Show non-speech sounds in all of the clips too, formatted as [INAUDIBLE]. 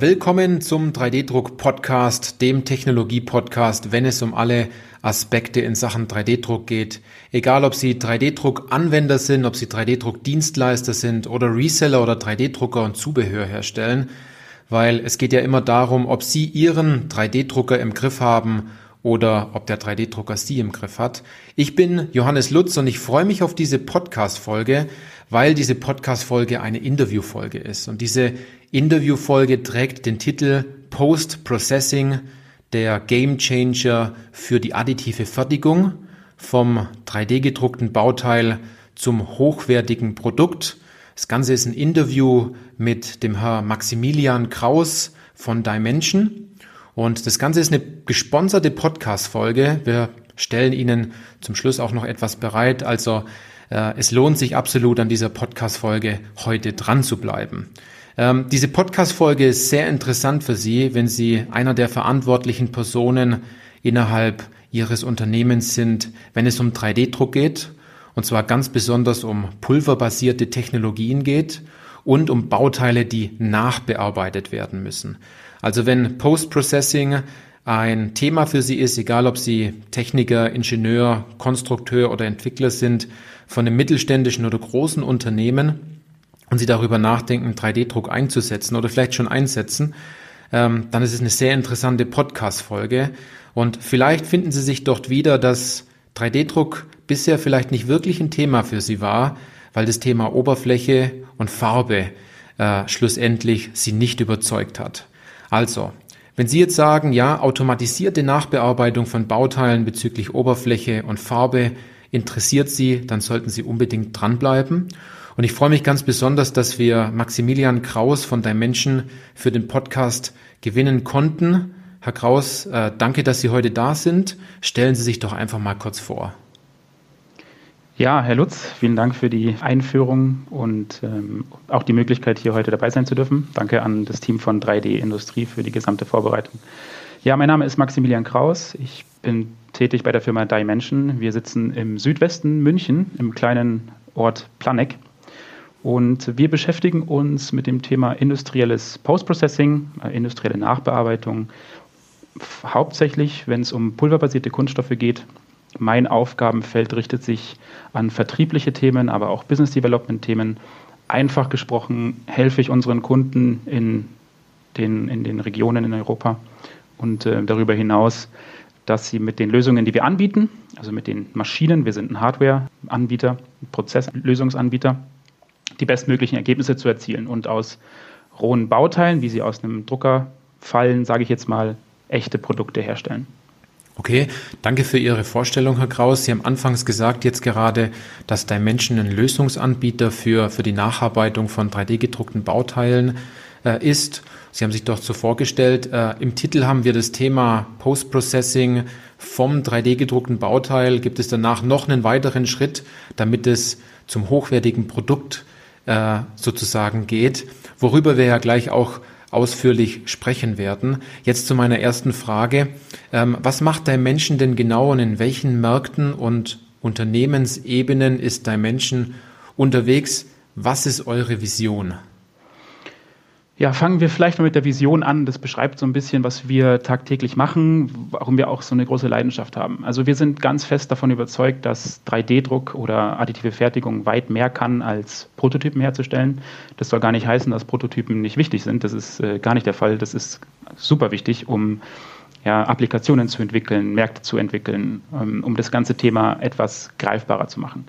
Willkommen zum 3D-Druck-Podcast, dem Technologie-Podcast, wenn es um alle Aspekte in Sachen 3D-Druck geht. Egal, ob Sie 3D-Druck-Anwender sind, ob Sie 3D-Druck-Dienstleister sind oder Reseller oder 3D-Drucker und Zubehör herstellen, weil es geht ja immer darum, ob Sie Ihren 3D-Drucker im Griff haben oder ob der 3D-Drucker Sie im Griff hat. Ich bin Johannes Lutz und ich freue mich auf diese Podcast-Folge, weil diese Podcast-Folge eine Interview-Folge ist. Und diese Interviewfolge trägt den Titel Post-Processing, der Game Changer für die additive Fertigung vom 3D-gedruckten Bauteil zum hochwertigen Produkt. Das Ganze ist ein Interview mit dem Herr Maximilian Kraus von Dimension. Und das Ganze ist eine gesponserte Podcast-Folge. Wir stellen Ihnen zum Schluss auch noch etwas bereit. Also äh, es lohnt sich absolut an dieser Podcast-Folge heute dran zu bleiben. Ähm, diese Podcast-Folge ist sehr interessant für Sie, wenn Sie einer der verantwortlichen Personen innerhalb Ihres Unternehmens sind, wenn es um 3D-Druck geht, und zwar ganz besonders um pulverbasierte Technologien geht und um Bauteile, die nachbearbeitet werden müssen. Also wenn Post-Processing ein Thema für Sie ist, egal ob Sie Techniker, Ingenieur, Konstrukteur oder Entwickler sind, von einem mittelständischen oder großen Unternehmen, und Sie darüber nachdenken, 3D-Druck einzusetzen oder vielleicht schon einsetzen, ähm, dann ist es eine sehr interessante Podcast-Folge. Und vielleicht finden Sie sich dort wieder, dass 3D-Druck bisher vielleicht nicht wirklich ein Thema für Sie war, weil das Thema Oberfläche und Farbe äh, schlussendlich Sie nicht überzeugt hat. Also, wenn Sie jetzt sagen, ja, automatisierte Nachbearbeitung von Bauteilen bezüglich Oberfläche und Farbe interessiert Sie, dann sollten Sie unbedingt dranbleiben. Und ich freue mich ganz besonders, dass wir Maximilian Kraus von Dimension für den Podcast gewinnen konnten. Herr Kraus, äh, danke, dass Sie heute da sind. Stellen Sie sich doch einfach mal kurz vor. Ja, Herr Lutz, vielen Dank für die Einführung und ähm, auch die Möglichkeit, hier heute dabei sein zu dürfen. Danke an das Team von 3D Industrie für die gesamte Vorbereitung. Ja, mein Name ist Maximilian Kraus. Ich bin tätig bei der Firma Dimension. Wir sitzen im Südwesten München, im kleinen Ort Planegg. Und wir beschäftigen uns mit dem Thema industrielles Post-Processing, äh, industrielle Nachbearbeitung, hauptsächlich, wenn es um pulverbasierte Kunststoffe geht. Mein Aufgabenfeld richtet sich an vertriebliche Themen, aber auch Business Development Themen. Einfach gesprochen helfe ich unseren Kunden in den, in den Regionen in Europa und äh, darüber hinaus, dass sie mit den Lösungen, die wir anbieten, also mit den Maschinen, wir sind ein Hardware-Anbieter, Prozesslösungsanbieter, die bestmöglichen Ergebnisse zu erzielen und aus rohen Bauteilen, wie sie aus einem Drucker fallen, sage ich jetzt mal, echte Produkte herstellen. Okay, danke für Ihre Vorstellung, Herr Kraus. Sie haben anfangs gesagt, jetzt gerade, dass Dimension ein Lösungsanbieter für, für die Nacharbeitung von 3D-gedruckten Bauteilen äh, ist. Sie haben sich doch so vorgestellt, äh, im Titel haben wir das Thema Post-Processing vom 3D-gedruckten Bauteil. Gibt es danach noch einen weiteren Schritt, damit es zum hochwertigen Produkt äh, sozusagen geht, worüber wir ja gleich auch ausführlich sprechen werden. Jetzt zu meiner ersten Frage. Ähm, was macht Dimension denn genau und in welchen Märkten und Unternehmensebenen ist Dimension unterwegs? Was ist eure Vision? Ja, fangen wir vielleicht mal mit der Vision an. Das beschreibt so ein bisschen, was wir tagtäglich machen, warum wir auch so eine große Leidenschaft haben. Also wir sind ganz fest davon überzeugt, dass 3D-Druck oder additive Fertigung weit mehr kann, als Prototypen herzustellen. Das soll gar nicht heißen, dass Prototypen nicht wichtig sind. Das ist äh, gar nicht der Fall. Das ist super wichtig, um ja, Applikationen zu entwickeln, Märkte zu entwickeln, ähm, um das ganze Thema etwas greifbarer zu machen.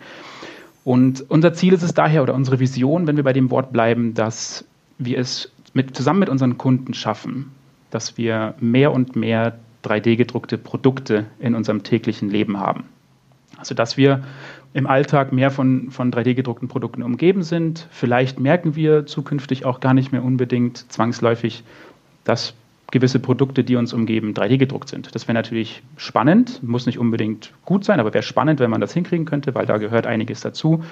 Und unser Ziel ist es daher, oder unsere Vision, wenn wir bei dem Wort bleiben, dass wir es mit, zusammen mit unseren Kunden schaffen, dass wir mehr und mehr 3D-gedruckte Produkte in unserem täglichen Leben haben. Also dass wir im Alltag mehr von, von 3D-gedruckten Produkten umgeben sind. Vielleicht merken wir zukünftig auch gar nicht mehr unbedingt zwangsläufig, dass gewisse Produkte, die uns umgeben, 3D gedruckt sind. Das wäre natürlich spannend, muss nicht unbedingt gut sein, aber wäre spannend, wenn man das hinkriegen könnte, weil da gehört einiges dazu.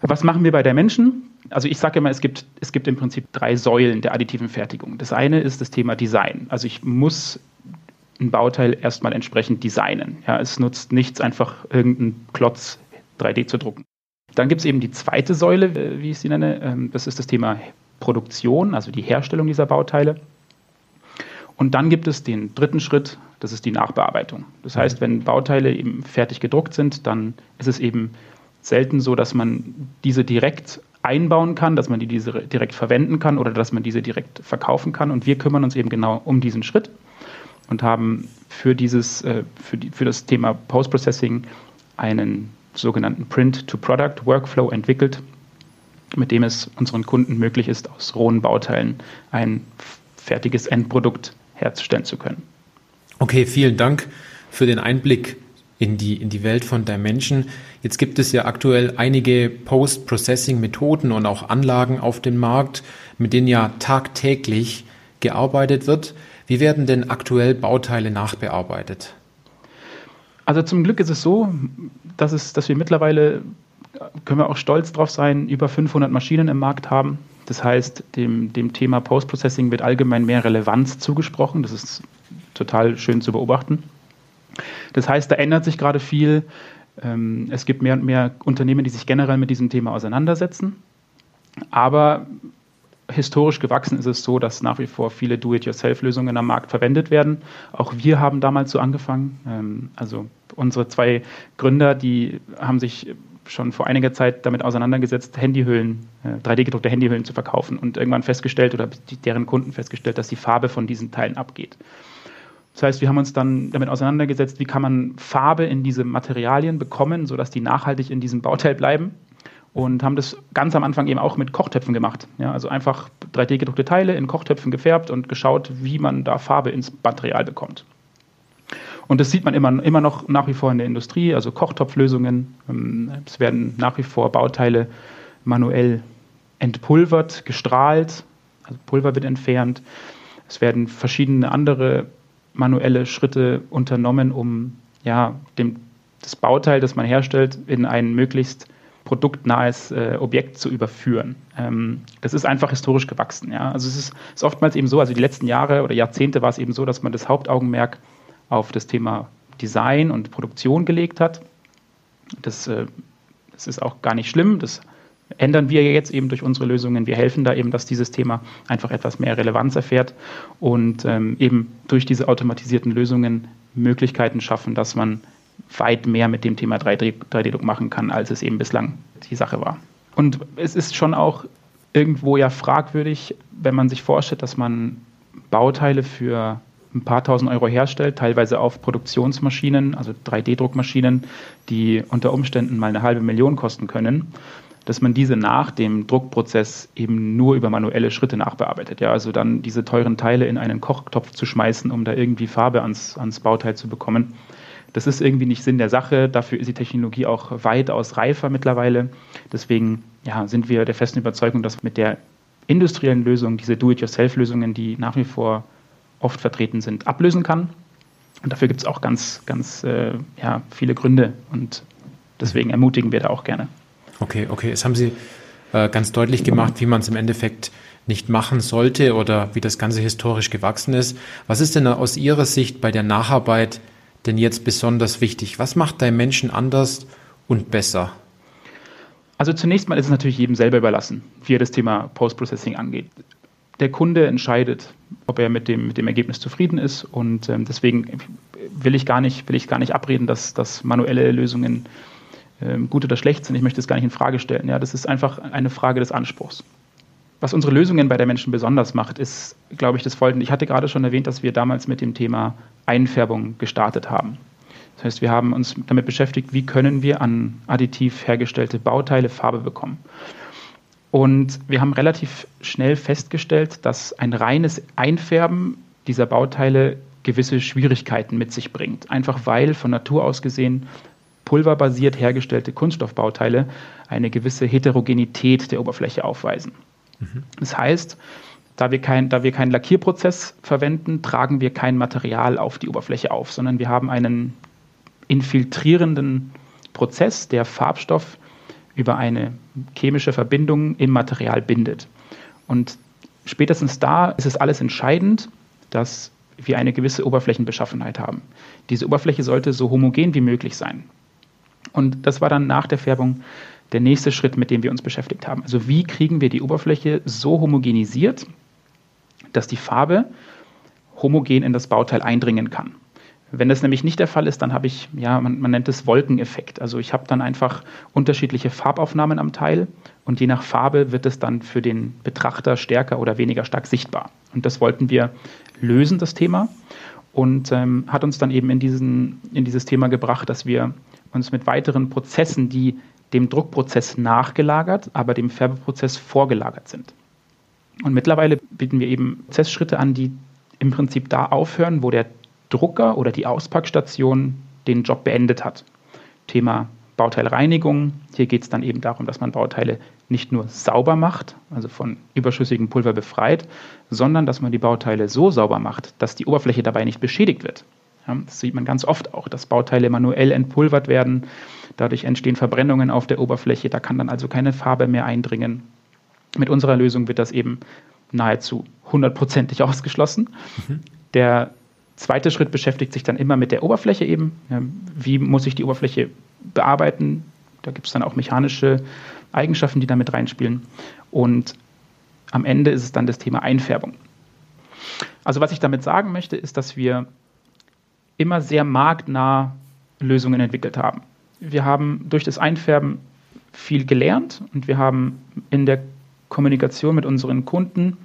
Was machen wir bei der Menschen? Also ich sage immer, es gibt, es gibt im Prinzip drei Säulen der additiven Fertigung. Das eine ist das Thema Design. Also ich muss ein Bauteil erstmal entsprechend designen. Ja, es nutzt nichts, einfach irgendeinen Klotz 3D zu drucken. Dann gibt es eben die zweite Säule, äh, wie ich sie nenne. Ähm, das ist das Thema Produktion, also die Herstellung dieser Bauteile. Und dann gibt es den dritten Schritt, das ist die Nachbearbeitung. Das heißt, wenn Bauteile eben fertig gedruckt sind, dann ist es eben selten so, dass man diese direkt einbauen kann, dass man die diese direkt verwenden kann oder dass man diese direkt verkaufen kann. Und wir kümmern uns eben genau um diesen Schritt und haben für, dieses, äh, für, die, für das Thema Post-Processing einen sogenannten Print-to-Product-Workflow entwickelt, mit dem es unseren Kunden möglich ist, aus rohen Bauteilen ein fertiges Endprodukt herzustellen zu können. Okay, vielen Dank für den Einblick in die, in die Welt von Dimension. Jetzt gibt es ja aktuell einige Post-Processing-Methoden und auch Anlagen auf dem Markt, mit denen ja tagtäglich gearbeitet wird. Wie werden denn aktuell Bauteile nachbearbeitet? Also zum Glück ist es so, dass, es, dass wir mittlerweile, können wir auch stolz drauf sein, über 500 Maschinen im Markt haben. Das heißt, dem, dem Thema Post-Processing wird allgemein mehr Relevanz zugesprochen. Das ist total schön zu beobachten. Das heißt, da ändert sich gerade viel. Ähm, es gibt mehr und mehr Unternehmen, die sich generell mit diesem Thema auseinandersetzen. Aber historisch gewachsen ist es so, dass nach wie vor viele Do-it-yourself-Lösungen am Markt verwendet werden. Auch wir haben damals so angefangen. Ähm, also unsere zwei Gründer, die haben sich schon vor einiger Zeit damit auseinandergesetzt, Handyhüllen, 3D-gedruckte äh, Handyhüllen zu verkaufen und irgendwann festgestellt oder deren Kunden festgestellt, dass die Farbe von diesen Teilen abgeht. Das heißt, wir haben uns dann damit auseinandergesetzt, wie kann man Farbe in diese Materialien bekommen, sodass die nachhaltig in diesem Bauteil bleiben und haben das ganz am Anfang eben auch mit Kochtöpfen gemacht. Ja, also einfach 3D-gedruckte Teile in Kochtöpfen gefärbt und geschaut, wie man da Farbe ins Material bekommt. Und das sieht man immer, immer noch nach wie vor in der Industrie, also Kochtopflösungen. Ähm, es werden nach wie vor Bauteile manuell entpulvert, gestrahlt, also Pulver wird entfernt. Es werden verschiedene andere manuelle Schritte unternommen, um ja, dem, das Bauteil, das man herstellt, in ein möglichst produktnahes äh, Objekt zu überführen. Ähm, das ist einfach historisch gewachsen. Ja? Also es ist, ist, oftmals eben so, also die letzten Jahre oder Jahrzehnte war es eben so, dass man das Hauptaugenmerk auf das Thema Design und Produktion gelegt hat. Das, äh, das ist auch gar nicht schlimm. Das ändern wir jetzt eben durch unsere Lösungen. Wir helfen da eben, dass dieses Thema einfach etwas mehr Relevanz erfährt und ähm, eben durch diese automatisierten Lösungen Möglichkeiten schaffen, dass man weit mehr mit dem Thema 3D-Druck machen kann, als es eben bislang die Sache war. Und es ist schon auch irgendwo ja fragwürdig, wenn man sich vorstellt, dass man Bauteile für ein paar tausend Euro herstellt, teilweise auf Produktionsmaschinen, also 3D-Druckmaschinen, die unter Umständen mal eine halbe Million kosten können dass man diese nach dem Druckprozess eben nur über manuelle Schritte nachbearbeitet. Ja, also dann diese teuren Teile in einen Kochtopf zu schmeißen, um da irgendwie Farbe ans, ans Bauteil zu bekommen. Das ist irgendwie nicht Sinn der Sache. Dafür ist die Technologie auch weitaus reifer mittlerweile. Deswegen ja, sind wir der festen Überzeugung, dass mit der industriellen Lösung diese Do-it-yourself-Lösungen, die nach wie vor oft vertreten sind, ablösen kann. Und dafür gibt es auch ganz, ganz äh, ja, viele Gründe. Und deswegen ermutigen wir da auch gerne. Okay, okay. Es haben Sie äh, ganz deutlich gemacht, wie man es im Endeffekt nicht machen sollte oder wie das Ganze historisch gewachsen ist. Was ist denn aus Ihrer Sicht bei der Nacharbeit denn jetzt besonders wichtig? Was macht dein Menschen anders und besser? Also zunächst mal ist es natürlich jedem selber überlassen, wie er das Thema Post-Processing angeht. Der Kunde entscheidet, ob er mit dem, mit dem Ergebnis zufrieden ist und ähm, deswegen will ich gar nicht, will ich gar nicht abreden, dass, dass manuelle Lösungen gut oder schlecht sind. Ich möchte es gar nicht in Frage stellen. Ja, das ist einfach eine Frage des Anspruchs. Was unsere Lösungen bei der Menschen besonders macht, ist, glaube ich, das Folgende. Ich hatte gerade schon erwähnt, dass wir damals mit dem Thema Einfärbung gestartet haben. Das heißt, wir haben uns damit beschäftigt, wie können wir an additiv hergestellte Bauteile Farbe bekommen. Und wir haben relativ schnell festgestellt, dass ein reines Einfärben dieser Bauteile gewisse Schwierigkeiten mit sich bringt. Einfach weil von Natur aus gesehen pulverbasiert hergestellte Kunststoffbauteile eine gewisse Heterogenität der Oberfläche aufweisen. Mhm. Das heißt, da wir, kein, da wir keinen Lackierprozess verwenden, tragen wir kein Material auf die Oberfläche auf, sondern wir haben einen infiltrierenden Prozess, der Farbstoff über eine chemische Verbindung im Material bindet. Und spätestens da ist es alles entscheidend, dass wir eine gewisse Oberflächenbeschaffenheit haben. Diese Oberfläche sollte so homogen wie möglich sein. Und das war dann nach der Färbung der nächste Schritt, mit dem wir uns beschäftigt haben. Also wie kriegen wir die Oberfläche so homogenisiert, dass die Farbe homogen in das Bauteil eindringen kann. Wenn das nämlich nicht der Fall ist, dann habe ich, ja, man, man nennt es Wolkeneffekt. Also ich habe dann einfach unterschiedliche Farbaufnahmen am Teil und je nach Farbe wird es dann für den Betrachter stärker oder weniger stark sichtbar. Und das wollten wir lösen, das Thema. Und ähm, hat uns dann eben in, diesen, in dieses Thema gebracht, dass wir uns mit weiteren Prozessen, die dem Druckprozess nachgelagert, aber dem Färbeprozess vorgelagert sind. Und mittlerweile bieten wir eben Prozessschritte an, die im Prinzip da aufhören, wo der Drucker oder die Auspackstation den Job beendet hat. Thema Bauteilreinigung. Hier geht es dann eben darum, dass man Bauteile nicht nur sauber macht, also von überschüssigem Pulver befreit, sondern dass man die Bauteile so sauber macht, dass die Oberfläche dabei nicht beschädigt wird. Das sieht man ganz oft auch, dass Bauteile manuell entpulvert werden. Dadurch entstehen Verbrennungen auf der Oberfläche. Da kann dann also keine Farbe mehr eindringen. Mit unserer Lösung wird das eben nahezu hundertprozentig [LAUGHS] ausgeschlossen. Mhm. Der zweite Schritt beschäftigt sich dann immer mit der Oberfläche eben. Wie muss ich die Oberfläche bearbeiten? Da gibt es dann auch mechanische Eigenschaften, die damit reinspielen. Und am Ende ist es dann das Thema Einfärbung. Also was ich damit sagen möchte, ist, dass wir immer sehr marktnah Lösungen entwickelt haben. Wir haben durch das Einfärben viel gelernt und wir haben in der Kommunikation mit unseren Kunden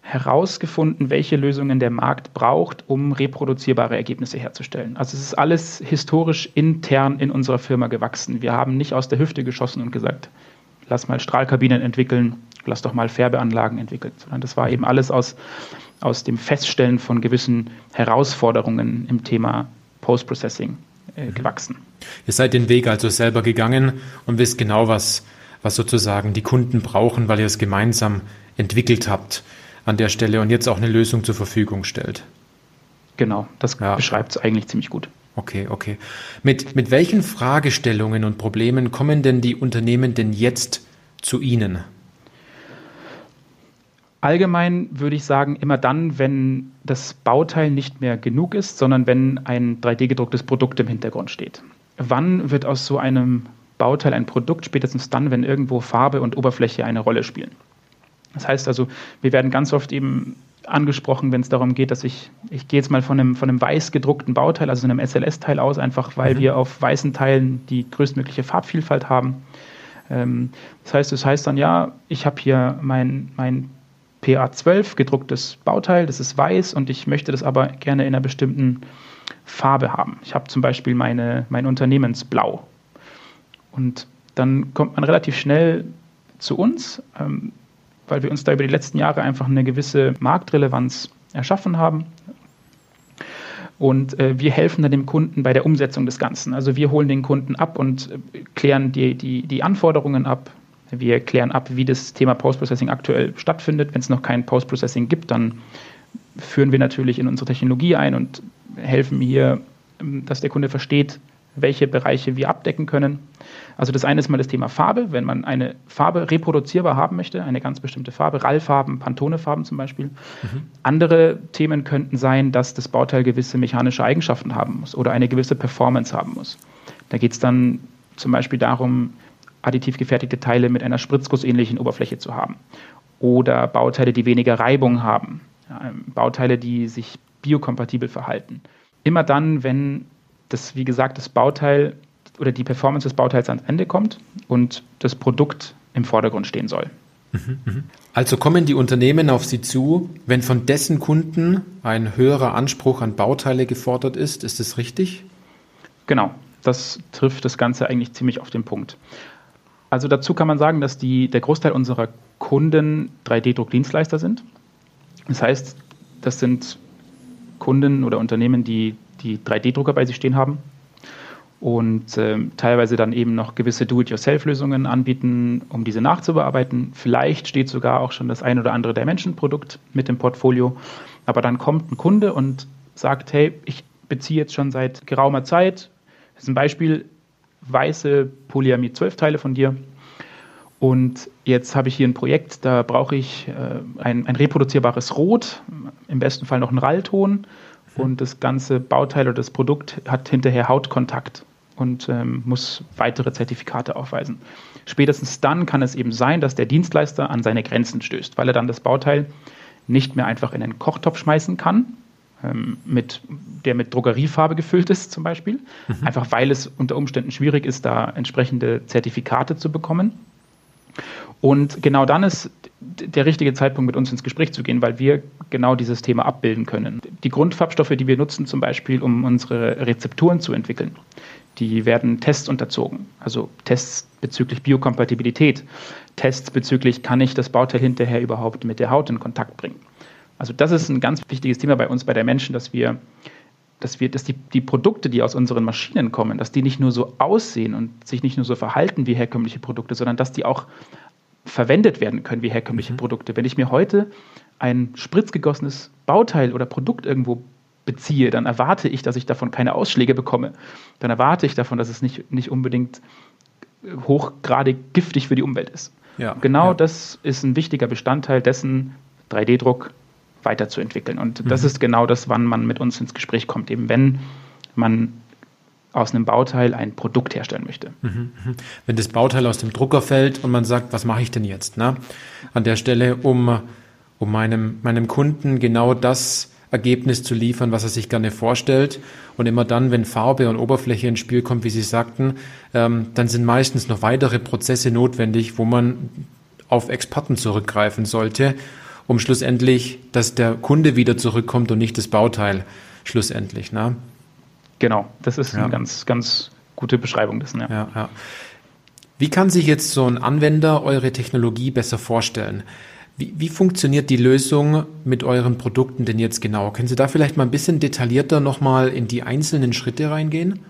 herausgefunden, welche Lösungen der Markt braucht, um reproduzierbare Ergebnisse herzustellen. Also es ist alles historisch intern in unserer Firma gewachsen. Wir haben nicht aus der Hüfte geschossen und gesagt, lass mal Strahlkabinen entwickeln, lass doch mal Färbeanlagen entwickeln, sondern das war eben alles aus, aus dem Feststellen von gewissen Herausforderungen im Thema Post-Processing äh, mhm. gewachsen. Ihr seid den Weg also selber gegangen und wisst genau, was, was sozusagen die Kunden brauchen, weil ihr es gemeinsam entwickelt habt an der Stelle und jetzt auch eine Lösung zur Verfügung stellt. Genau, das ja. beschreibt es eigentlich ziemlich gut. Okay, okay. Mit, mit welchen Fragestellungen und Problemen kommen denn die Unternehmen denn jetzt zu Ihnen? Allgemein würde ich sagen, immer dann, wenn das Bauteil nicht mehr genug ist, sondern wenn ein 3D-gedrucktes Produkt im Hintergrund steht. Wann wird aus so einem Bauteil ein Produkt? Spätestens dann, wenn irgendwo Farbe und Oberfläche eine Rolle spielen. Das heißt also, wir werden ganz oft eben angesprochen, wenn es darum geht, dass ich, ich gehe jetzt mal von einem, von einem weiß gedruckten Bauteil, also einem SLS-Teil aus, einfach weil mhm. wir auf weißen Teilen die größtmögliche Farbvielfalt haben. Ähm, das heißt, das heißt dann, ja, ich habe hier mein, mein PA12 gedrucktes Bauteil, das ist weiß und ich möchte das aber gerne in einer bestimmten Farbe haben. Ich habe zum Beispiel meine, mein Unternehmensblau. Und dann kommt man relativ schnell zu uns. Ähm, weil wir uns da über die letzten Jahre einfach eine gewisse Marktrelevanz erschaffen haben. Und äh, wir helfen dann dem Kunden bei der Umsetzung des Ganzen. Also wir holen den Kunden ab und äh, klären die, die, die Anforderungen ab. Wir klären ab, wie das Thema Post-Processing aktuell stattfindet. Wenn es noch kein Post-Processing gibt, dann führen wir natürlich in unsere Technologie ein und helfen hier, ähm, dass der Kunde versteht, welche Bereiche wir abdecken können. Also das eine ist mal das Thema Farbe. Wenn man eine Farbe reproduzierbar haben möchte, eine ganz bestimmte Farbe, Rallfarben, Pantone-Farben zum Beispiel. Mhm. Andere Themen könnten sein, dass das Bauteil gewisse mechanische Eigenschaften haben muss oder eine gewisse Performance haben muss. Da geht es dann zum Beispiel darum, additiv gefertigte Teile mit einer spritzgussähnlichen Oberfläche zu haben. Oder Bauteile, die weniger Reibung haben. Bauteile, die sich biokompatibel verhalten. Immer dann, wenn das, wie gesagt, das Bauteil oder die Performance des Bauteils ans Ende kommt und das Produkt im Vordergrund stehen soll. Mhm, mhm. Also kommen die Unternehmen auf Sie zu, wenn von dessen Kunden ein höherer Anspruch an Bauteile gefordert ist. Ist das richtig? Genau, das trifft das Ganze eigentlich ziemlich auf den Punkt. Also dazu kann man sagen, dass die, der Großteil unserer Kunden 3D-Druckdienstleister sind. Das heißt, das sind Kunden oder Unternehmen, die die 3D-Drucker bei sich stehen haben und äh, teilweise dann eben noch gewisse Do-it-yourself-Lösungen anbieten, um diese nachzubearbeiten. Vielleicht steht sogar auch schon das ein oder andere Dimension-Produkt mit im Portfolio. Aber dann kommt ein Kunde und sagt, hey, ich beziehe jetzt schon seit geraumer Zeit, das ist ein Beispiel, weiße Polyamid-12-Teile von dir. Und jetzt habe ich hier ein Projekt, da brauche ich äh, ein, ein reproduzierbares Rot, im besten Fall noch einen Rallton und das ganze Bauteil oder das Produkt hat hinterher Hautkontakt und ähm, muss weitere Zertifikate aufweisen. Spätestens dann kann es eben sein, dass der Dienstleister an seine Grenzen stößt, weil er dann das Bauteil nicht mehr einfach in einen Kochtopf schmeißen kann, mit, der mit Drogeriefarbe gefüllt ist zum Beispiel, mhm. einfach weil es unter Umständen schwierig ist, da entsprechende Zertifikate zu bekommen. Und genau dann ist der richtige Zeitpunkt, mit uns ins Gespräch zu gehen, weil wir genau dieses Thema abbilden können. Die Grundfarbstoffe, die wir nutzen, zum Beispiel, um unsere Rezepturen zu entwickeln, die werden Tests unterzogen. Also Tests bezüglich Biokompatibilität, Tests bezüglich, kann ich das Bauteil hinterher überhaupt mit der Haut in Kontakt bringen. Also das ist ein ganz wichtiges Thema bei uns, bei der Menschen, dass wir, dass wir, dass die, die Produkte, die aus unseren Maschinen kommen, dass die nicht nur so aussehen und sich nicht nur so verhalten wie herkömmliche Produkte, sondern dass die auch verwendet werden können wie herkömmliche mhm. Produkte. Wenn ich mir heute ein spritzgegossenes Bauteil oder Produkt irgendwo beziehe, dann erwarte ich, dass ich davon keine Ausschläge bekomme. Dann erwarte ich davon, dass es nicht, nicht unbedingt hochgradig giftig für die Umwelt ist. Ja, genau ja. das ist ein wichtiger Bestandteil dessen, 3D-Druck weiterzuentwickeln. Und mhm. das ist genau das, wann man mit uns ins Gespräch kommt, eben wenn man aus einem Bauteil ein Produkt herstellen möchte. Mhm, mhm. Wenn das Bauteil aus dem Drucker fällt und man sagt, was mache ich denn jetzt? Ne? An der Stelle, um, um meinem, meinem Kunden genau das Ergebnis zu liefern, was er sich gerne vorstellt. Und immer dann, wenn Farbe und Oberfläche ins Spiel kommt, wie Sie sagten, ähm, dann sind meistens noch weitere Prozesse notwendig, wo man auf Experten zurückgreifen sollte, um schlussendlich, dass der Kunde wieder zurückkommt und nicht das Bauteil schlussendlich. Ne? Genau, das ist ja. eine ganz, ganz gute Beschreibung dessen. Ja. Ja, ja. Wie kann sich jetzt so ein Anwender eure Technologie besser vorstellen? Wie, wie, funktioniert die Lösung mit euren Produkten denn jetzt genau? Können Sie da vielleicht mal ein bisschen detaillierter nochmal in die einzelnen Schritte reingehen?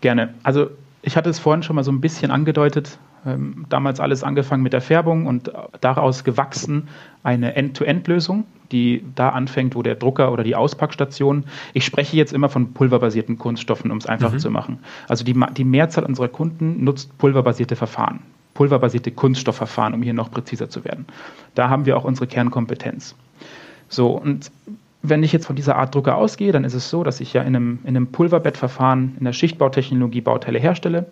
Gerne. Also ich hatte es vorhin schon mal so ein bisschen angedeutet. Ähm, damals alles angefangen mit der Färbung und daraus gewachsen eine End-to-End-Lösung, die da anfängt, wo der Drucker oder die Auspackstation. Ich spreche jetzt immer von pulverbasierten Kunststoffen, um es einfach mhm. zu machen. Also die, die Mehrzahl unserer Kunden nutzt pulverbasierte Verfahren, pulverbasierte Kunststoffverfahren, um hier noch präziser zu werden. Da haben wir auch unsere Kernkompetenz. So, und wenn ich jetzt von dieser Art Drucker ausgehe, dann ist es so, dass ich ja in einem, in einem Pulverbettverfahren in der Schichtbautechnologie Bauteile herstelle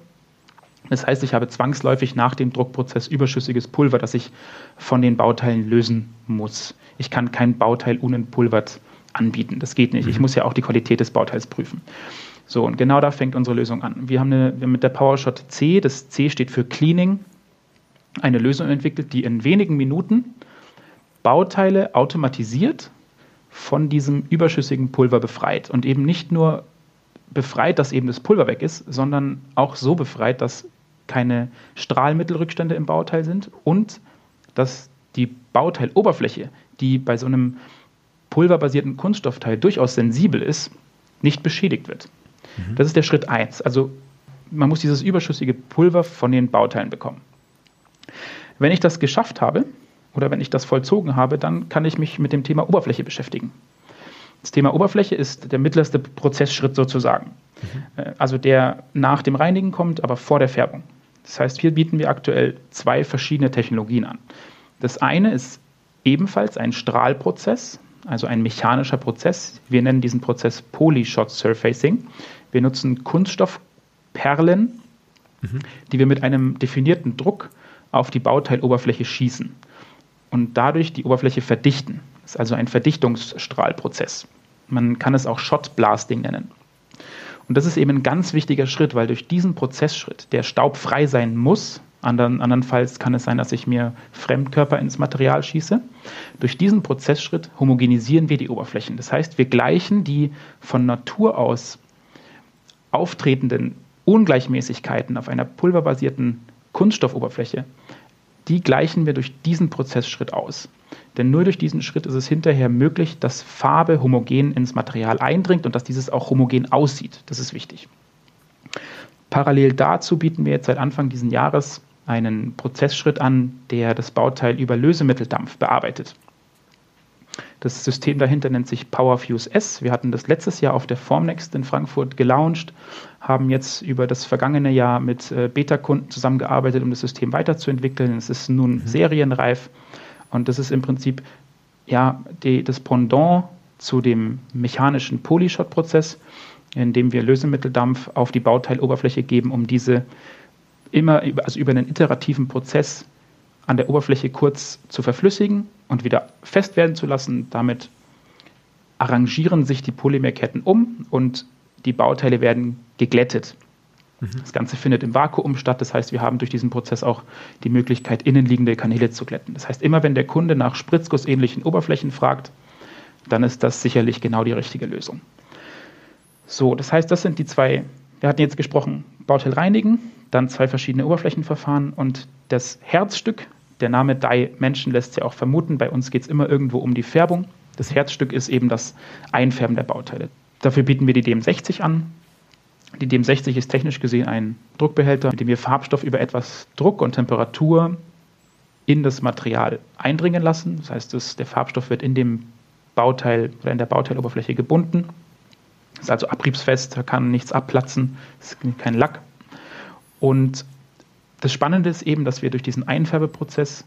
das heißt, ich habe zwangsläufig nach dem Druckprozess überschüssiges Pulver, das ich von den Bauteilen lösen muss. Ich kann kein Bauteil unentpulvert anbieten. Das geht nicht. Ich mhm. muss ja auch die Qualität des Bauteils prüfen. So, und genau da fängt unsere Lösung an. Wir haben, eine, wir haben mit der PowerShot C, das C steht für Cleaning, eine Lösung entwickelt, die in wenigen Minuten Bauteile automatisiert von diesem überschüssigen Pulver befreit und eben nicht nur befreit, dass eben das Pulver weg ist, sondern auch so befreit, dass keine Strahlmittelrückstände im Bauteil sind und dass die Bauteiloberfläche, die bei so einem pulverbasierten Kunststoffteil durchaus sensibel ist, nicht beschädigt wird. Mhm. Das ist der Schritt 1. Also man muss dieses überschüssige Pulver von den Bauteilen bekommen. Wenn ich das geschafft habe oder wenn ich das vollzogen habe, dann kann ich mich mit dem Thema Oberfläche beschäftigen. Das Thema Oberfläche ist der mittlerste Prozessschritt sozusagen. Mhm. Äh, also der nach dem Reinigen kommt, aber vor der Färbung. Das heißt, hier bieten wir aktuell zwei verschiedene Technologien an. Das eine ist ebenfalls ein Strahlprozess, also ein mechanischer Prozess. Wir nennen diesen Prozess Polyshot Surfacing. Wir nutzen Kunststoffperlen, mhm. die wir mit einem definierten Druck auf die Bauteiloberfläche schießen und dadurch die Oberfläche verdichten. Das ist also ein Verdichtungsstrahlprozess. Man kann es auch Shot Blasting nennen. Und das ist eben ein ganz wichtiger Schritt, weil durch diesen Prozessschritt, der staubfrei sein muss, andern, andernfalls kann es sein, dass ich mir Fremdkörper ins Material schieße. Durch diesen Prozessschritt homogenisieren wir die Oberflächen. Das heißt, wir gleichen die von Natur aus auftretenden Ungleichmäßigkeiten auf einer pulverbasierten Kunststoffoberfläche, die gleichen wir durch diesen Prozessschritt aus. Denn nur durch diesen Schritt ist es hinterher möglich, dass Farbe homogen ins Material eindringt und dass dieses auch homogen aussieht. Das ist wichtig. Parallel dazu bieten wir jetzt seit Anfang dieses Jahres einen Prozessschritt an, der das Bauteil über Lösemitteldampf bearbeitet. Das System dahinter nennt sich PowerFuse S. Wir hatten das letztes Jahr auf der Formnext in Frankfurt gelauncht, haben jetzt über das vergangene Jahr mit äh, Beta-Kunden zusammengearbeitet, um das System weiterzuentwickeln. Es ist nun mhm. serienreif und das ist im Prinzip ja, die, das Pendant zu dem mechanischen Polyshot-Prozess, in dem wir Lösemitteldampf auf die Bauteiloberfläche geben, um diese immer also über einen iterativen Prozess an der Oberfläche kurz zu verflüssigen und wieder fest werden zu lassen. Damit arrangieren sich die Polymerketten um und die Bauteile werden geglättet. Mhm. Das Ganze findet im Vakuum statt. Das heißt, wir haben durch diesen Prozess auch die Möglichkeit, innenliegende Kanäle zu glätten. Das heißt, immer wenn der Kunde nach spritzgussähnlichen Oberflächen fragt, dann ist das sicherlich genau die richtige Lösung. So, das heißt, das sind die zwei. Wir hatten jetzt gesprochen, Bauteil reinigen, dann zwei verschiedene Oberflächenverfahren und das Herzstück, der Name Dye Menschen lässt ja auch vermuten, bei uns geht es immer irgendwo um die Färbung. Das Herzstück ist eben das Einfärben der Bauteile. Dafür bieten wir die DM60 an. Die DM60 ist technisch gesehen ein Druckbehälter, mit dem wir Farbstoff über etwas Druck und Temperatur in das Material eindringen lassen. Das heißt, das, der Farbstoff wird in dem Bauteil oder in der Bauteiloberfläche gebunden. Ist also abriebsfest, da kann nichts abplatzen, ist kein Lack. Und das Spannende ist eben, dass wir durch diesen Einfärbeprozess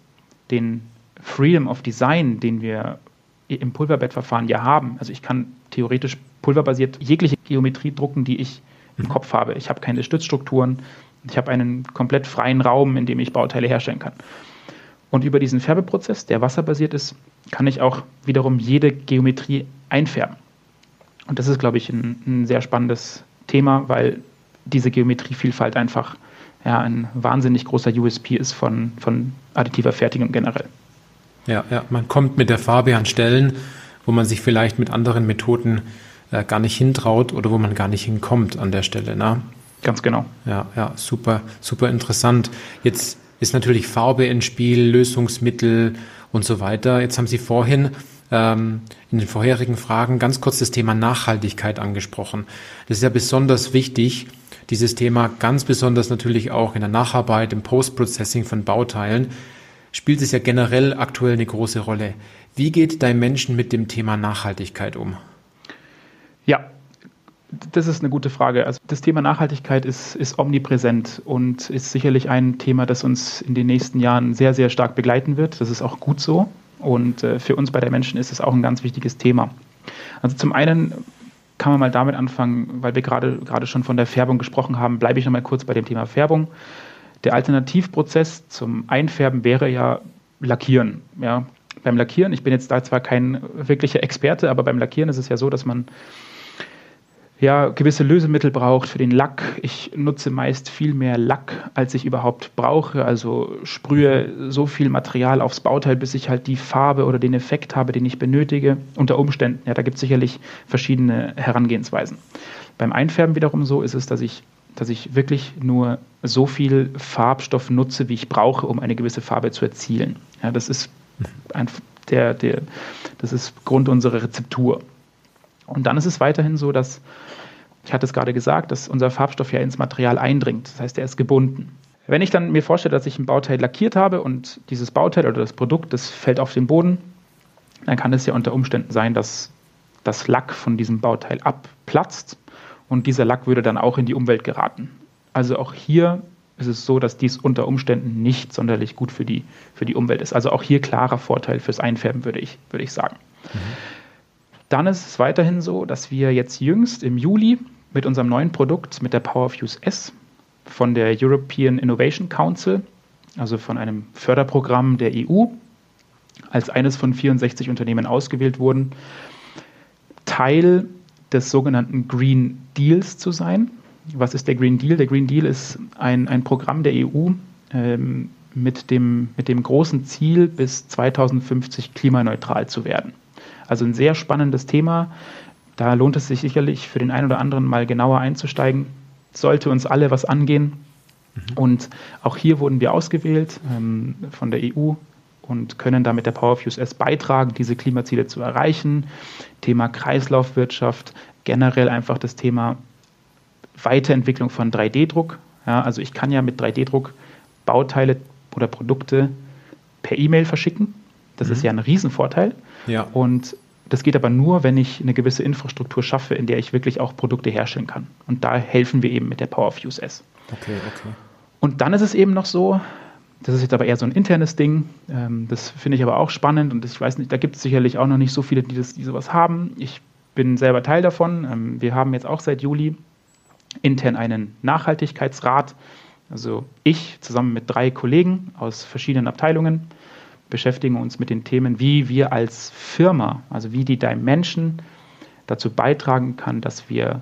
den Freedom of Design, den wir im Pulverbettverfahren ja haben. Also ich kann theoretisch pulverbasiert jegliche Geometrie drucken, die ich im mhm. Kopf habe. Ich habe keine Stützstrukturen. Ich habe einen komplett freien Raum, in dem ich Bauteile herstellen kann. Und über diesen Färbeprozess, der wasserbasiert ist, kann ich auch wiederum jede Geometrie einfärben. Und das ist, glaube ich, ein, ein sehr spannendes Thema, weil diese Geometrievielfalt einfach ja, ein wahnsinnig großer USP ist von, von additiver Fertigung generell. Ja, ja, man kommt mit der Farbe an Stellen, wo man sich vielleicht mit anderen Methoden äh, gar nicht hintraut oder wo man gar nicht hinkommt an der Stelle. Ne? Ganz genau. Ja, ja, super, super interessant. Jetzt ist natürlich Farbe ins Spiel, Lösungsmittel und so weiter. Jetzt haben Sie vorhin ähm, in den vorherigen Fragen ganz kurz das Thema Nachhaltigkeit angesprochen. Das ist ja besonders wichtig, dieses Thema ganz besonders natürlich auch in der Nacharbeit, im Post-Processing von Bauteilen, spielt es ja generell aktuell eine große Rolle. Wie geht dein Menschen mit dem Thema Nachhaltigkeit um? Ja, das ist eine gute Frage. Also das Thema Nachhaltigkeit ist, ist omnipräsent und ist sicherlich ein Thema, das uns in den nächsten Jahren sehr, sehr stark begleiten wird. Das ist auch gut so. Und äh, für uns bei der Menschen ist es auch ein ganz wichtiges Thema. Also zum einen kann man mal damit anfangen, weil wir gerade, gerade schon von der Färbung gesprochen haben, bleibe ich noch mal kurz bei dem Thema Färbung. Der Alternativprozess zum Einfärben wäre ja Lackieren. Ja. Beim Lackieren, ich bin jetzt da zwar kein wirklicher Experte, aber beim Lackieren ist es ja so, dass man ja, gewisse Lösemittel braucht für den Lack. Ich nutze meist viel mehr Lack, als ich überhaupt brauche. Also sprühe so viel Material aufs Bauteil, bis ich halt die Farbe oder den Effekt habe, den ich benötige. Unter Umständen, ja, da gibt es sicherlich verschiedene Herangehensweisen. Beim Einfärben wiederum so ist es, dass ich, dass ich wirklich nur so viel Farbstoff nutze, wie ich brauche, um eine gewisse Farbe zu erzielen. Ja, das ist ein, der, der, das ist Grund unserer Rezeptur. Und dann ist es weiterhin so, dass, ich hatte es gerade gesagt, dass unser Farbstoff ja ins Material eindringt. Das heißt, er ist gebunden. Wenn ich dann mir vorstelle, dass ich ein Bauteil lackiert habe und dieses Bauteil oder das Produkt, das fällt auf den Boden, dann kann es ja unter Umständen sein, dass das Lack von diesem Bauteil abplatzt und dieser Lack würde dann auch in die Umwelt geraten. Also auch hier ist es so, dass dies unter Umständen nicht sonderlich gut für die, für die Umwelt ist. Also auch hier klarer Vorteil fürs Einfärben, würde ich, würde ich sagen. Mhm. Dann ist es weiterhin so, dass wir jetzt jüngst im Juli mit unserem neuen Produkt, mit der PowerFuse S von der European Innovation Council, also von einem Förderprogramm der EU, als eines von 64 Unternehmen ausgewählt wurden, Teil des sogenannten Green Deals zu sein. Was ist der Green Deal? Der Green Deal ist ein, ein Programm der EU ähm, mit, dem, mit dem großen Ziel, bis 2050 klimaneutral zu werden. Also ein sehr spannendes Thema. Da lohnt es sich sicherlich für den einen oder anderen mal genauer einzusteigen. Sollte uns alle was angehen. Mhm. Und auch hier wurden wir ausgewählt ähm, von der EU und können damit der PowerFuse S beitragen, diese Klimaziele zu erreichen. Thema Kreislaufwirtschaft, generell einfach das Thema Weiterentwicklung von 3D-Druck. Ja, also ich kann ja mit 3D-Druck Bauteile oder Produkte per E-Mail verschicken. Das mhm. ist ja ein Riesenvorteil. Ja. Und das geht aber nur, wenn ich eine gewisse Infrastruktur schaffe, in der ich wirklich auch Produkte herstellen kann. Und da helfen wir eben mit der PowerFuse S. Okay, okay. Und dann ist es eben noch so, das ist jetzt aber eher so ein internes Ding. Ähm, das finde ich aber auch spannend und ich weiß nicht, da gibt es sicherlich auch noch nicht so viele, die, das, die sowas haben. Ich bin selber Teil davon. Ähm, wir haben jetzt auch seit Juli intern einen Nachhaltigkeitsrat. Also ich zusammen mit drei Kollegen aus verschiedenen Abteilungen beschäftigen uns mit den Themen, wie wir als Firma, also wie die Dimension dazu beitragen kann, dass wir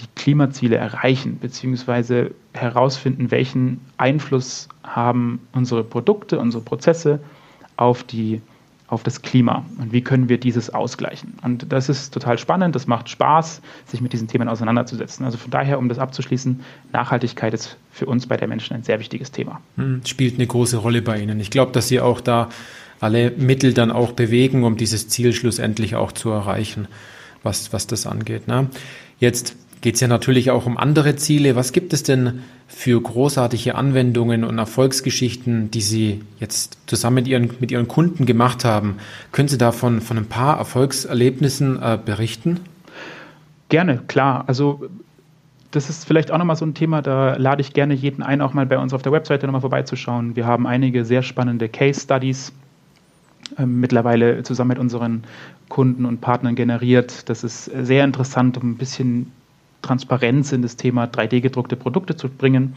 die Klimaziele erreichen, beziehungsweise herausfinden, welchen Einfluss haben unsere Produkte, unsere Prozesse auf die auf das Klima und wie können wir dieses ausgleichen. Und das ist total spannend, das macht Spaß, sich mit diesen Themen auseinanderzusetzen. Also von daher, um das abzuschließen, Nachhaltigkeit ist für uns bei der Menschen ein sehr wichtiges Thema. Hm, spielt eine große Rolle bei Ihnen. Ich glaube, dass Sie auch da alle Mittel dann auch bewegen, um dieses Ziel schlussendlich auch zu erreichen, was, was das angeht. Ne? Jetzt geht es ja natürlich auch um andere Ziele. Was gibt es denn für großartige Anwendungen und Erfolgsgeschichten, die Sie jetzt zusammen mit Ihren, mit Ihren Kunden gemacht haben? Können Sie davon von ein paar Erfolgserlebnissen äh, berichten? Gerne, klar. Also das ist vielleicht auch nochmal so ein Thema, da lade ich gerne jeden ein, auch mal bei uns auf der Webseite nochmal vorbeizuschauen. Wir haben einige sehr spannende Case Studies äh, mittlerweile zusammen mit unseren Kunden und Partnern generiert. Das ist sehr interessant, um ein bisschen Transparenz in das Thema 3D-gedruckte Produkte zu bringen.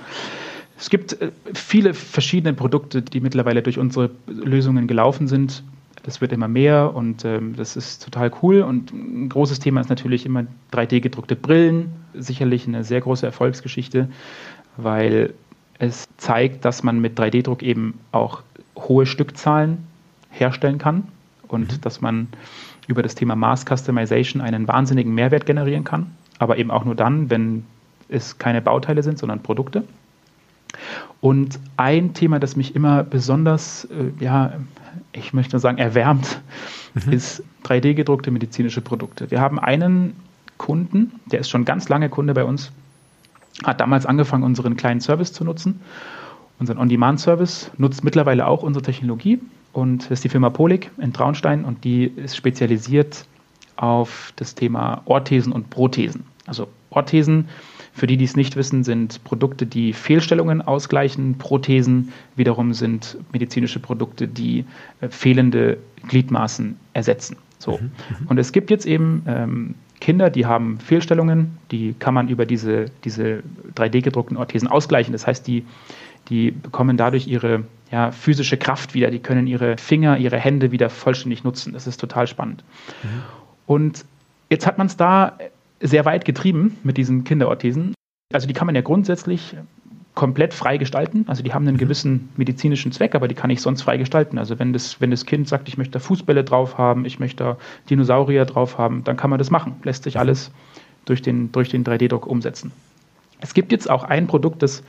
Es gibt äh, viele verschiedene Produkte, die mittlerweile durch unsere Lösungen gelaufen sind. Das wird immer mehr und ähm, das ist total cool. Und ein großes Thema ist natürlich immer 3D-gedruckte Brillen. Sicherlich eine sehr große Erfolgsgeschichte, weil es zeigt, dass man mit 3D-Druck eben auch hohe Stückzahlen herstellen kann und mhm. dass man über das Thema Mass Customization einen wahnsinnigen Mehrwert generieren kann aber eben auch nur dann, wenn es keine Bauteile sind, sondern Produkte. Und ein Thema, das mich immer besonders, äh, ja, ich möchte sagen, erwärmt, mhm. ist 3D-gedruckte medizinische Produkte. Wir haben einen Kunden, der ist schon ganz lange Kunde bei uns, hat damals angefangen, unseren kleinen Service zu nutzen. Unseren On-Demand-Service nutzt mittlerweile auch unsere Technologie und das ist die Firma Polik in Traunstein und die ist spezialisiert auf das Thema Orthesen und Prothesen. Also Orthesen, für die, die es nicht wissen, sind Produkte, die Fehlstellungen ausgleichen. Prothesen wiederum sind medizinische Produkte, die äh, fehlende Gliedmaßen ersetzen. So. Mhm, mhm. Und es gibt jetzt eben ähm, Kinder, die haben Fehlstellungen, die kann man über diese, diese 3D-gedruckten Orthesen ausgleichen. Das heißt, die, die bekommen dadurch ihre ja, physische Kraft wieder, die können ihre Finger, ihre Hände wieder vollständig nutzen. Das ist total spannend. Mhm. Und jetzt hat man es da sehr weit getrieben mit diesen Kinderorthesen. Also die kann man ja grundsätzlich komplett frei gestalten. Also die haben einen mhm. gewissen medizinischen Zweck, aber die kann ich sonst frei gestalten. Also wenn das, wenn das Kind sagt, ich möchte da Fußbälle drauf haben, ich möchte da Dinosaurier drauf haben, dann kann man das machen. Lässt sich alles durch den, durch den 3D-Druck umsetzen. Es gibt jetzt auch ein Produkt, das,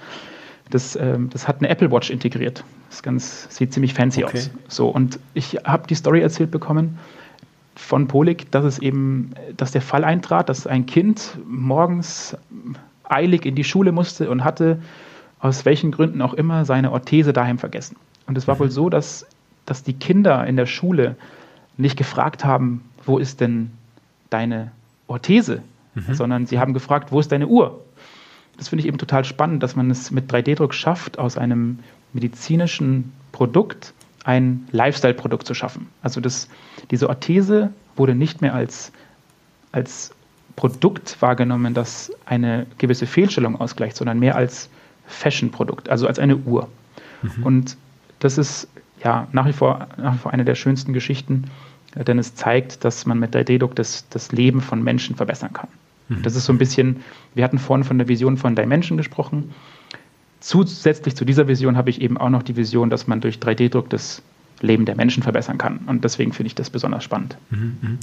das, ähm, das hat eine Apple Watch integriert. Das ganz, sieht ziemlich fancy okay. aus. So, und ich habe die Story erzählt bekommen, von Polik, dass es eben, dass der Fall eintrat, dass ein Kind morgens eilig in die Schule musste und hatte aus welchen Gründen auch immer seine Orthese daheim vergessen. Und es war mhm. wohl so, dass, dass die Kinder in der Schule nicht gefragt haben, wo ist denn deine Orthese, mhm. sondern sie haben gefragt, wo ist deine Uhr? Das finde ich eben total spannend, dass man es mit 3D-Druck schafft, aus einem medizinischen Produkt ein Lifestyle-Produkt zu schaffen. Also das, diese Orthese wurde nicht mehr als, als Produkt wahrgenommen, das eine gewisse Fehlstellung ausgleicht, sondern mehr als Fashion-Produkt, also als eine Uhr. Mhm. Und das ist ja nach wie, vor, nach wie vor eine der schönsten Geschichten, denn es zeigt, dass man mit 3D-Druck das, das Leben von Menschen verbessern kann. Mhm. Das ist so ein bisschen, wir hatten vorhin von der Vision von Dimension gesprochen zusätzlich zu dieser Vision habe ich eben auch noch die Vision, dass man durch 3D-Druck das Leben der Menschen verbessern kann. Und deswegen finde ich das besonders spannend. Mhm, mhm.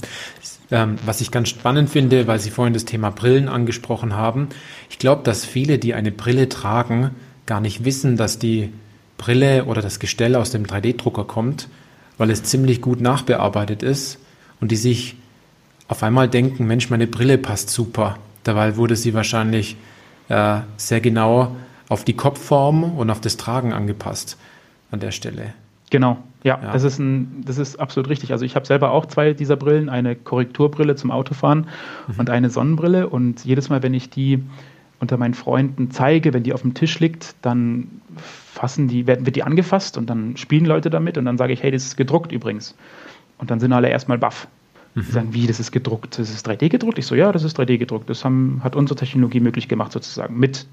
Ähm, was ich ganz spannend finde, weil Sie vorhin das Thema Brillen angesprochen haben, ich glaube, dass viele, die eine Brille tragen, gar nicht wissen, dass die Brille oder das Gestell aus dem 3D-Drucker kommt, weil es ziemlich gut nachbearbeitet ist und die sich auf einmal denken, Mensch, meine Brille passt super. Dabei wurde sie wahrscheinlich äh, sehr genau auf die Kopfform und auf das Tragen angepasst an der Stelle. Genau, ja, ja, Das, ist ein, das ist absolut richtig. Also ich habe selber auch zwei dieser Brillen, eine Korrekturbrille zum Autofahren mhm. und eine Sonnenbrille. Und jedes Mal, wenn ich die unter meinen Freunden zeige, wenn die auf dem Tisch liegt, dann fassen die, werden, wird die angefasst und dann spielen Leute damit und dann sage ich, hey, das ist gedruckt übrigens. Und dann sind alle erstmal baff. Mhm. Die sagen, wie, das ist gedruckt, das ist 3D gedruckt? Ich so, ja, das ist 3D gedruckt. Das haben, hat unsere Technologie möglich gemacht sozusagen mit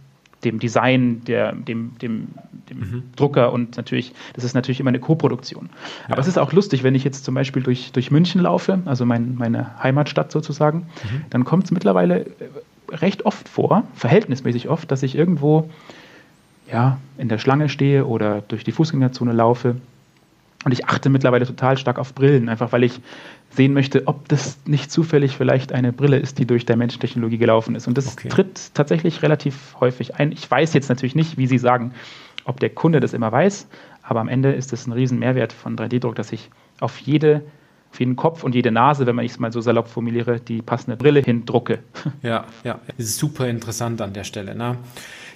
dem Design, der, dem, dem, dem mhm. Drucker und natürlich, das ist natürlich immer eine Koproduktion. Aber ja. es ist auch lustig, wenn ich jetzt zum Beispiel durch, durch München laufe, also mein, meine Heimatstadt sozusagen, mhm. dann kommt es mittlerweile äh, recht oft vor, verhältnismäßig oft, dass ich irgendwo ja, in der Schlange stehe oder durch die Fußgängerzone laufe. Und ich achte mittlerweile total stark auf Brillen, einfach weil ich sehen möchte, ob das nicht zufällig vielleicht eine Brille ist, die durch der Menschentechnologie gelaufen ist. Und das okay. tritt tatsächlich relativ häufig ein. Ich weiß jetzt natürlich nicht, wie Sie sagen, ob der Kunde das immer weiß, aber am Ende ist es ein riesen Mehrwert von 3D-Druck, dass ich auf jede auf jeden Kopf und jede Nase, wenn man es mal so salopp formuliere, die passende Brille hindrucke. [LAUGHS] Ja, ja, das ist super interessant an der Stelle. Ne?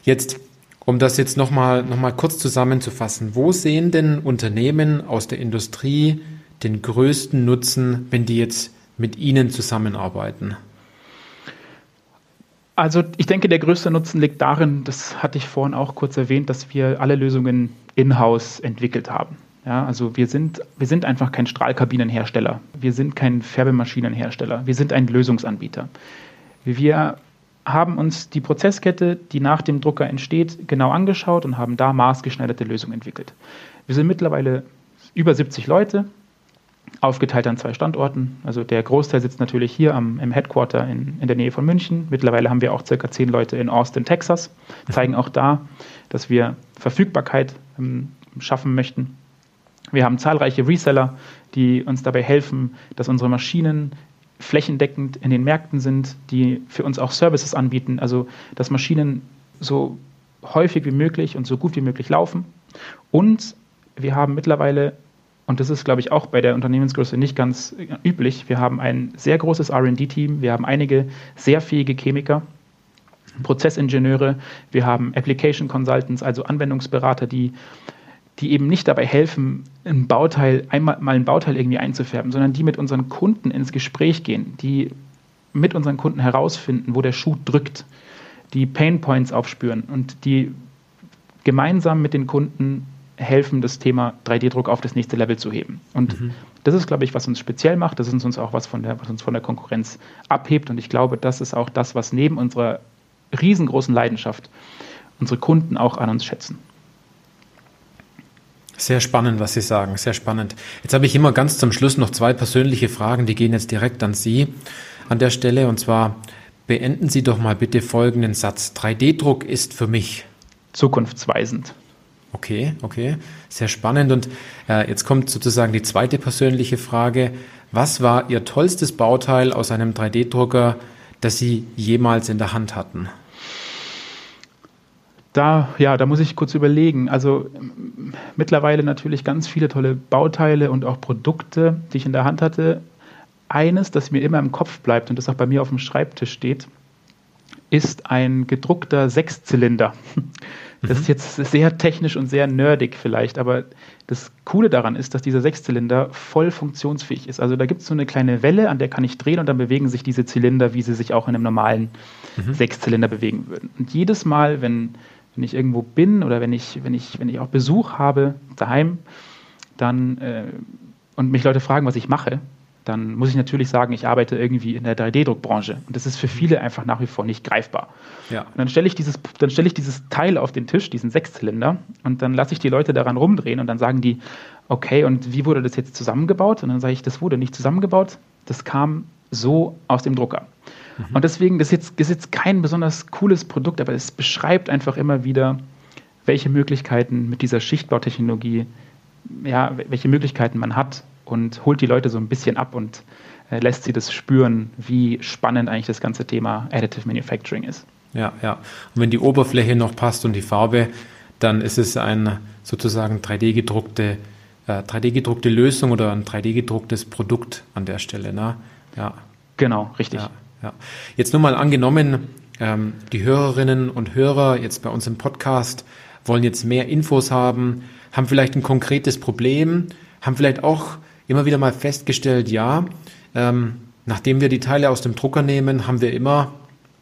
Jetzt, um das jetzt nochmal noch mal kurz zusammenzufassen, wo sehen denn Unternehmen aus der Industrie den größten Nutzen, wenn die jetzt mit Ihnen zusammenarbeiten? Also ich denke, der größte Nutzen liegt darin, das hatte ich vorhin auch kurz erwähnt, dass wir alle Lösungen in-house entwickelt haben. Ja, also wir sind, wir sind einfach kein Strahlkabinenhersteller, wir sind kein Färbemaschinenhersteller, wir sind ein Lösungsanbieter. Wir haben uns die Prozesskette, die nach dem Drucker entsteht, genau angeschaut und haben da maßgeschneiderte Lösungen entwickelt. Wir sind mittlerweile über 70 Leute, aufgeteilt an zwei Standorten. Also der Großteil sitzt natürlich hier am, im Headquarter in, in der Nähe von München. Mittlerweile haben wir auch circa zehn Leute in Austin, Texas, [LAUGHS] zeigen auch da, dass wir Verfügbarkeit ähm, schaffen möchten. Wir haben zahlreiche Reseller, die uns dabei helfen, dass unsere Maschinen flächendeckend in den Märkten sind, die für uns auch Services anbieten, also dass Maschinen so häufig wie möglich und so gut wie möglich laufen. Und wir haben mittlerweile und das ist, glaube ich, auch bei der Unternehmensgröße nicht ganz üblich. Wir haben ein sehr großes RD-Team, wir haben einige sehr fähige Chemiker, Prozessingenieure, wir haben Application Consultants, also Anwendungsberater, die, die eben nicht dabei helfen, ein Bauteil, einmal mal ein Bauteil irgendwie einzufärben, sondern die mit unseren Kunden ins Gespräch gehen, die mit unseren Kunden herausfinden, wo der Schuh drückt, die Pain Points aufspüren und die gemeinsam mit den Kunden helfen, das Thema 3D-Druck auf das nächste Level zu heben. Und mhm. das ist, glaube ich, was uns speziell macht. Das ist uns auch was, von der, was uns von der Konkurrenz abhebt. Und ich glaube, das ist auch das, was neben unserer riesengroßen Leidenschaft unsere Kunden auch an uns schätzen. Sehr spannend, was Sie sagen, sehr spannend. Jetzt habe ich immer ganz zum Schluss noch zwei persönliche Fragen, die gehen jetzt direkt an Sie an der Stelle. Und zwar beenden Sie doch mal bitte folgenden Satz. 3D-Druck ist für mich zukunftsweisend. Okay, okay, sehr spannend. Und äh, jetzt kommt sozusagen die zweite persönliche Frage. Was war Ihr tollstes Bauteil aus einem 3D-Drucker, das Sie jemals in der Hand hatten? Da, ja, da muss ich kurz überlegen. Also mittlerweile natürlich ganz viele tolle Bauteile und auch Produkte, die ich in der Hand hatte. Eines, das mir immer im Kopf bleibt und das auch bei mir auf dem Schreibtisch steht, ist ein gedruckter Sechszylinder. [LAUGHS] Das ist jetzt sehr technisch und sehr nerdig vielleicht, aber das Coole daran ist, dass dieser Sechszylinder voll funktionsfähig ist. Also da gibt es so eine kleine Welle, an der kann ich drehen und dann bewegen sich diese Zylinder, wie sie sich auch in einem normalen mhm. Sechszylinder bewegen würden. Und jedes Mal, wenn, wenn ich irgendwo bin oder wenn ich, wenn ich, wenn ich auch Besuch habe daheim, dann äh, und mich Leute fragen, was ich mache, dann muss ich natürlich sagen, ich arbeite irgendwie in der 3D-Druckbranche. Und das ist für viele einfach nach wie vor nicht greifbar. Ja. Und dann stelle ich, dieses, stell ich dieses Teil auf den Tisch, diesen Sechszylinder, und dann lasse ich die Leute daran rumdrehen und dann sagen die, okay, und wie wurde das jetzt zusammengebaut? Und dann sage ich, das wurde nicht zusammengebaut, das kam so aus dem Drucker. Mhm. Und deswegen, das ist, jetzt, das ist jetzt kein besonders cooles Produkt, aber es beschreibt einfach immer wieder, welche Möglichkeiten mit dieser Schichtbautechnologie, ja, welche Möglichkeiten man hat, und holt die Leute so ein bisschen ab und äh, lässt sie das spüren, wie spannend eigentlich das ganze Thema Additive Manufacturing ist. Ja, ja. Und wenn die Oberfläche noch passt und die Farbe, dann ist es ein sozusagen 3D gedruckte, äh, 3D gedruckte Lösung oder ein 3D gedrucktes Produkt an der Stelle. Ne? Ja. Genau, richtig. Ja, ja. Jetzt nur mal angenommen, ähm, die Hörerinnen und Hörer jetzt bei uns im Podcast wollen jetzt mehr Infos haben, haben vielleicht ein konkretes Problem, haben vielleicht auch immer wieder mal festgestellt, ja, ähm, nachdem wir die Teile aus dem Drucker nehmen, haben wir immer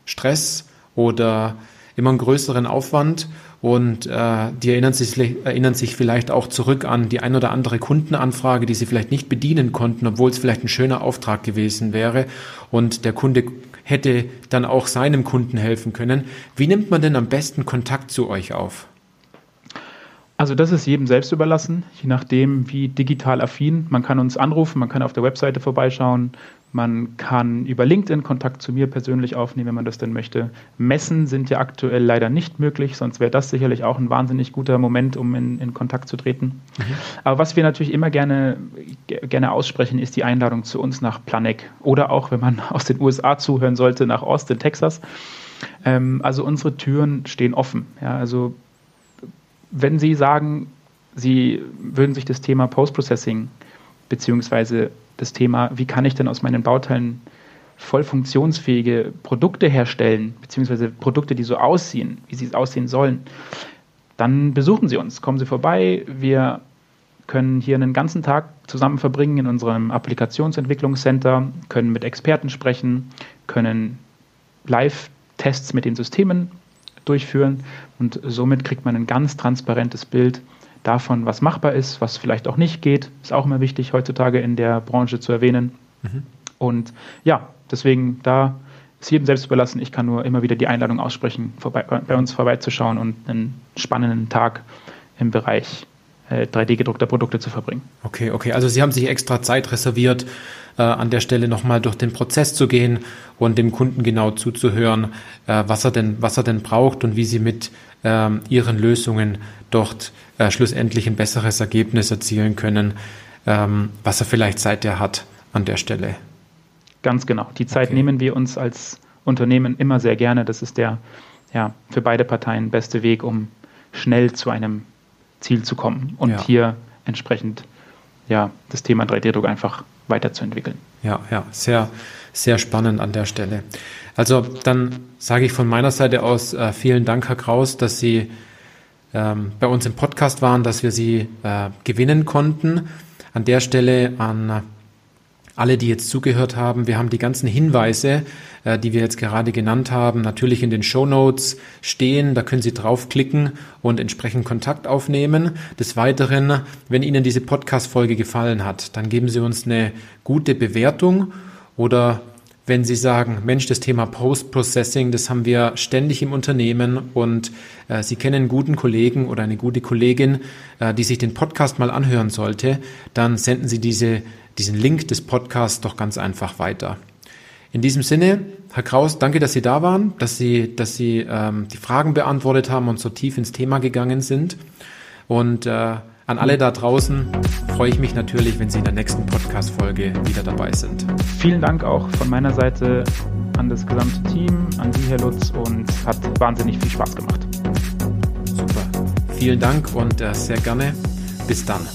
Stress oder immer einen größeren Aufwand und äh, die erinnern sich, erinnern sich vielleicht auch zurück an die ein oder andere Kundenanfrage, die sie vielleicht nicht bedienen konnten, obwohl es vielleicht ein schöner Auftrag gewesen wäre und der Kunde hätte dann auch seinem Kunden helfen können. Wie nimmt man denn am besten Kontakt zu euch auf? Also das ist jedem selbst überlassen, je nachdem, wie digital affin. Man kann uns anrufen, man kann auf der Webseite vorbeischauen, man kann über LinkedIn Kontakt zu mir persönlich aufnehmen, wenn man das denn möchte. Messen sind ja aktuell leider nicht möglich, sonst wäre das sicherlich auch ein wahnsinnig guter Moment, um in, in Kontakt zu treten. Mhm. Aber was wir natürlich immer gerne, gerne aussprechen, ist die Einladung zu uns nach Planegg oder auch, wenn man aus den USA zuhören sollte, nach Austin, Texas. Ähm, also unsere Türen stehen offen. Ja, also wenn Sie sagen, Sie würden sich das Thema Post-Processing beziehungsweise das Thema, wie kann ich denn aus meinen Bauteilen voll funktionsfähige Produkte herstellen, beziehungsweise Produkte, die so aussehen, wie sie aussehen sollen, dann besuchen Sie uns, kommen Sie vorbei. Wir können hier einen ganzen Tag zusammen verbringen in unserem Applikationsentwicklungscenter, können mit Experten sprechen, können Live-Tests mit den Systemen durchführen und somit kriegt man ein ganz transparentes Bild davon, was machbar ist, was vielleicht auch nicht geht. Ist auch immer wichtig heutzutage in der Branche zu erwähnen. Mhm. Und ja, deswegen da ist jedem selbst überlassen. Ich kann nur immer wieder die Einladung aussprechen, vorbei, bei uns vorbeizuschauen und einen spannenden Tag im Bereich 3D-gedruckter äh, Produkte zu verbringen. Okay, okay. Also Sie haben sich extra Zeit reserviert, äh, an der Stelle nochmal durch den Prozess zu gehen und dem Kunden genau zuzuhören, äh, was er denn, was er denn braucht und wie Sie mit ähm, Ihren Lösungen dort äh, schlussendlich ein besseres Ergebnis erzielen können, ähm, was er vielleicht seither hat an der Stelle. Ganz genau. Die Zeit okay. nehmen wir uns als Unternehmen immer sehr gerne. Das ist der ja, für beide Parteien beste Weg, um schnell zu einem Ziel zu kommen und ja. hier entsprechend ja, das Thema 3D-Druck einfach weiterzuentwickeln. Ja, ja, sehr, sehr spannend an der Stelle. Also dann sage ich von meiner Seite aus äh, vielen Dank, Herr Kraus, dass Sie ähm, bei uns im Podcast waren, dass wir Sie äh, gewinnen konnten. An der Stelle an alle, die jetzt zugehört haben. Wir haben die ganzen Hinweise, äh, die wir jetzt gerade genannt haben, natürlich in den Show Notes stehen. Da können Sie draufklicken und entsprechend Kontakt aufnehmen. Des Weiteren, wenn Ihnen diese Podcast-Folge gefallen hat, dann geben Sie uns eine gute Bewertung oder wenn Sie sagen, Mensch, das Thema Post-Processing, das haben wir ständig im Unternehmen und äh, Sie kennen einen guten Kollegen oder eine gute Kollegin, äh, die sich den Podcast mal anhören sollte, dann senden Sie diese diesen Link des Podcasts doch ganz einfach weiter. In diesem Sinne, Herr Kraus, danke, dass Sie da waren, dass Sie, dass Sie ähm, die Fragen beantwortet haben und so tief ins Thema gegangen sind. Und äh, an alle da draußen freue ich mich natürlich, wenn Sie in der nächsten Podcast-Folge wieder dabei sind. Vielen Dank auch von meiner Seite an das gesamte Team, an Sie, Herr Lutz, und hat wahnsinnig viel Spaß gemacht. Super. Vielen Dank und äh, sehr gerne. Bis dann.